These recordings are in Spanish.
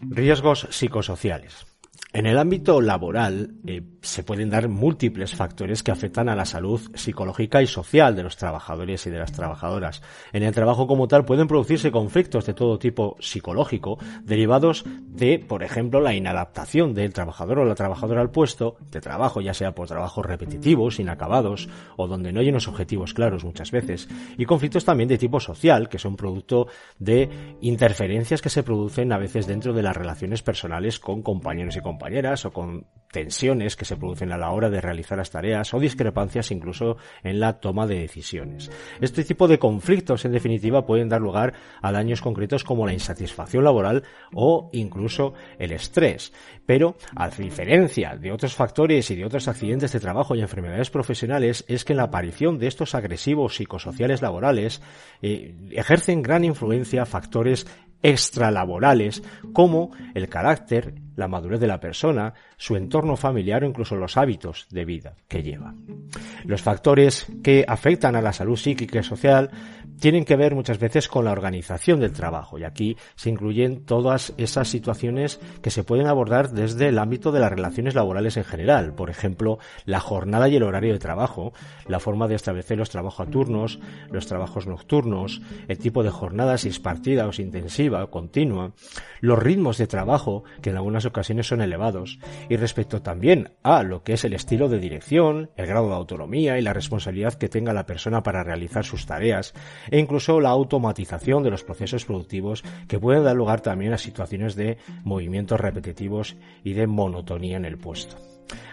Riesgos psicosociales. En el ámbito laboral eh, se pueden dar múltiples factores que afectan a la salud psicológica y social de los trabajadores y de las trabajadoras. En el trabajo como tal pueden producirse conflictos de todo tipo psicológico derivados de, por ejemplo, la inadaptación del trabajador o la trabajadora al puesto de trabajo, ya sea por trabajos repetitivos, inacabados o donde no hay unos objetivos claros muchas veces, y conflictos también de tipo social que son producto de interferencias que se producen a veces dentro de las relaciones personales con compañeros y compañeras o con tensiones que se producen a la hora de realizar las tareas o discrepancias incluso en la toma de decisiones. Este tipo de conflictos en definitiva pueden dar lugar a daños concretos como la insatisfacción laboral o incluso el estrés. Pero a diferencia de otros factores y de otros accidentes de trabajo y enfermedades profesionales es que la aparición de estos agresivos psicosociales laborales eh, ejercen gran influencia factores extralaborales como el carácter, la madurez de la persona, su entorno familiar o incluso los hábitos de vida que lleva. Los factores que afectan a la salud psíquica y social tienen que ver muchas veces con la organización del trabajo y aquí se incluyen todas esas situaciones que se pueden abordar desde el ámbito de las relaciones laborales en general, por ejemplo, la jornada y el horario de trabajo, la forma de establecer los trabajos a turnos, los trabajos nocturnos, el tipo de jornada si es partida o intensiva o continua, los ritmos de trabajo que en algunas ocasiones son elevados y respecto también a lo que es el estilo de dirección, el grado de autonomía y la responsabilidad que tenga la persona para realizar sus tareas, e incluso la automatización de los procesos productivos que pueden dar lugar también a situaciones de movimientos repetitivos y de monotonía en el puesto.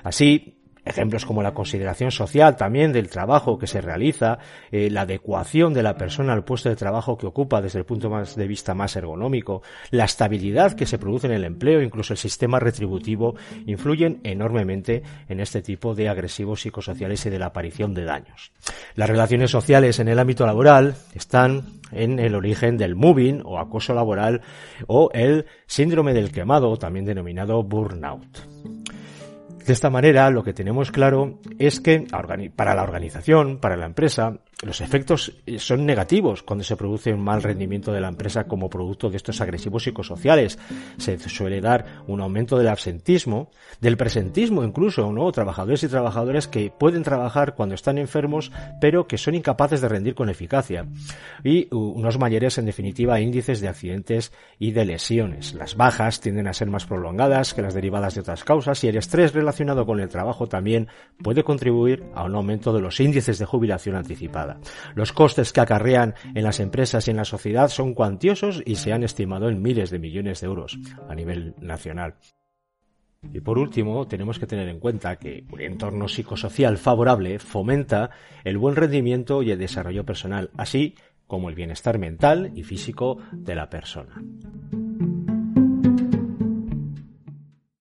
Así, Ejemplos como la consideración social también del trabajo que se realiza, eh, la adecuación de la persona al puesto de trabajo que ocupa desde el punto de vista más ergonómico, la estabilidad que se produce en el empleo, incluso el sistema retributivo, influyen enormemente en este tipo de agresivos psicosociales y de la aparición de daños. Las relaciones sociales en el ámbito laboral están en el origen del moving o acoso laboral o el síndrome del quemado, también denominado burnout. De esta manera, lo que tenemos claro es que para la organización, para la empresa, los efectos eh, son negativos cuando se produce un mal rendimiento de la empresa como producto de estos agresivos psicosociales. Se suele dar un aumento del absentismo, del presentismo incluso, ¿no? Trabajadores y trabajadoras que pueden trabajar cuando están enfermos, pero que son incapaces de rendir con eficacia. Y unos mayores, en definitiva, índices de accidentes y de lesiones. Las bajas tienden a ser más prolongadas que las derivadas de otras causas y el estrés relacionado con el trabajo también puede contribuir a un aumento de los índices de jubilación anticipada. Los costes que acarrean en las empresas y en la sociedad son cuantiosos y se han estimado en miles de millones de euros a nivel nacional. Y por último, tenemos que tener en cuenta que un entorno psicosocial favorable fomenta el buen rendimiento y el desarrollo personal, así como el bienestar mental y físico de la persona.